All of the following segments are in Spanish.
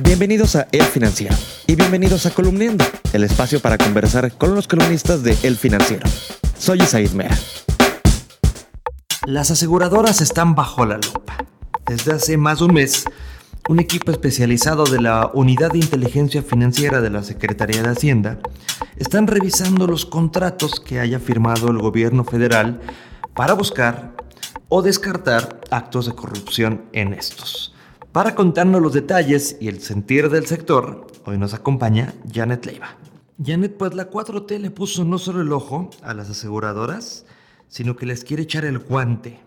Bienvenidos a El Financiero y bienvenidos a Columniendo, el espacio para conversar con los columnistas de El Financiero. Soy Isaid Mea. Las aseguradoras están bajo la lupa. Desde hace más de un mes, un equipo especializado de la Unidad de Inteligencia Financiera de la Secretaría de Hacienda están revisando los contratos que haya firmado el gobierno federal para buscar o descartar actos de corrupción en estos. Para contarnos los detalles y el sentir del sector, hoy nos acompaña Janet Leiva. Janet, pues la 4T le puso no solo el ojo a las aseguradoras, sino que les quiere echar el guante.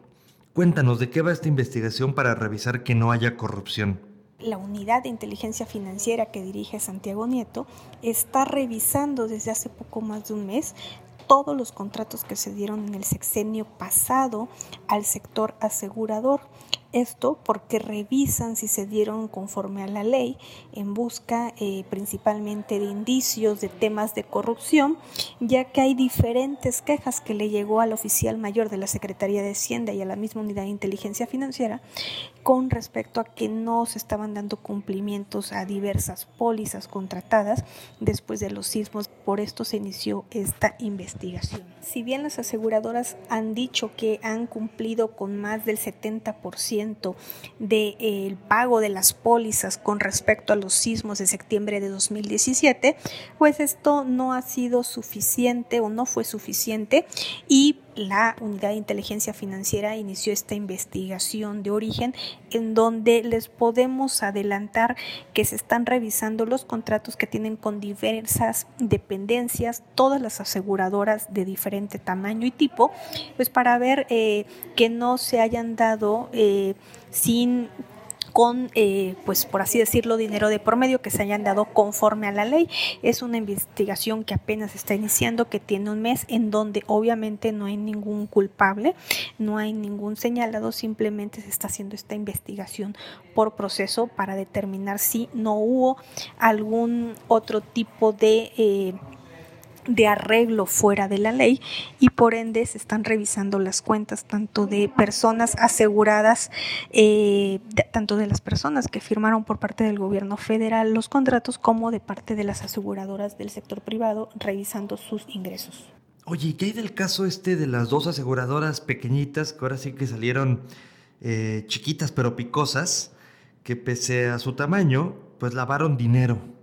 Cuéntanos de qué va esta investigación para revisar que no haya corrupción. La unidad de inteligencia financiera que dirige Santiago Nieto está revisando desde hace poco más de un mes todos los contratos que se dieron en el sexenio pasado al sector asegurador. Esto porque revisan si se dieron conforme a la ley en busca eh, principalmente de indicios de temas de corrupción, ya que hay diferentes quejas que le llegó al oficial mayor de la Secretaría de Hacienda y a la misma unidad de inteligencia financiera con respecto a que no se estaban dando cumplimientos a diversas pólizas contratadas después de los sismos. Por esto se inició esta investigación. Si bien las aseguradoras han dicho que han cumplido con más del 70% del eh, pago de las pólizas con respecto a los sismos de septiembre de 2017, pues esto no ha sido suficiente o no fue suficiente y la Unidad de Inteligencia Financiera inició esta investigación de origen en donde les podemos adelantar que se están revisando los contratos que tienen con diversas dependencias, todas las aseguradoras de diferente tamaño y tipo, pues para ver eh, que no se hayan dado eh, sin con, eh, pues por así decirlo, dinero de por medio que se hayan dado conforme a la ley. Es una investigación que apenas está iniciando, que tiene un mes, en donde obviamente no hay ningún culpable, no hay ningún señalado, simplemente se está haciendo esta investigación por proceso para determinar si no hubo algún otro tipo de... Eh, de arreglo fuera de la ley y por ende se están revisando las cuentas tanto de personas aseguradas, eh, tanto de las personas que firmaron por parte del gobierno federal los contratos como de parte de las aseguradoras del sector privado revisando sus ingresos. Oye, ¿qué hay del caso este de las dos aseguradoras pequeñitas que ahora sí que salieron eh, chiquitas pero picosas, que pese a su tamaño, pues lavaron dinero?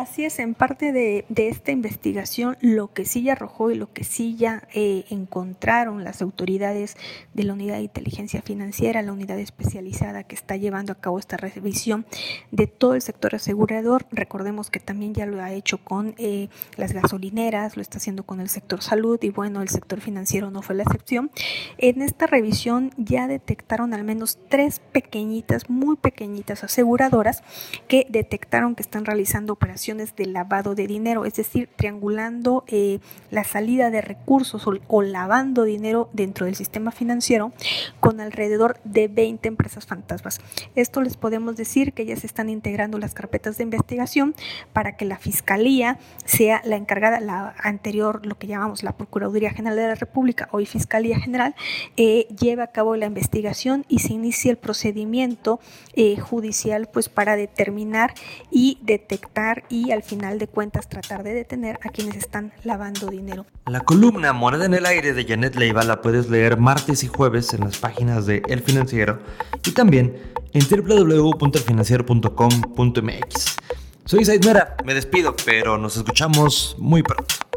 Así es, en parte de, esta investigación, lo que sí ya arrojó y lo que sí ya eh, encontraron las autoridades de la Unidad de Inteligencia Financiera, la unidad especializada que está llevando a cabo esta revisión de todo el sector asegurador. Recordemos que también ya lo ha hecho con eh, las gasolineras, lo está haciendo con el sector salud y bueno, el sector financiero no fue la excepción. En esta revisión ya detectaron al menos tres pequeñitas, muy pequeñitas aseguradoras que detectaron que están realizando operaciones de lavado de dinero, es decir, triangulando eh, la salida de recursos o, lavando dinero dentro del sistema financiero con alrededor de 20 empresas fantasmas. Esto les podemos decir que ya se están integrando las carpetas de investigación para que la Fiscalía sea la encargada, la anterior, lo que llamamos la Procuraduría General de la República, hoy Fiscalía General, eh, lleve a cabo la investigación y se inicie el procedimiento eh, judicial pues para determinar y detectar y al final de cuentas tratar de detener a quienes están lavando dinero. La columna Moneda en el Aire de Janet Leiva la puedes leer martes y jueves en las páginas de El Financiero y también en www.elfinanciero.com.mx. Soy Said Mera, me despido, pero nos escuchamos muy pronto.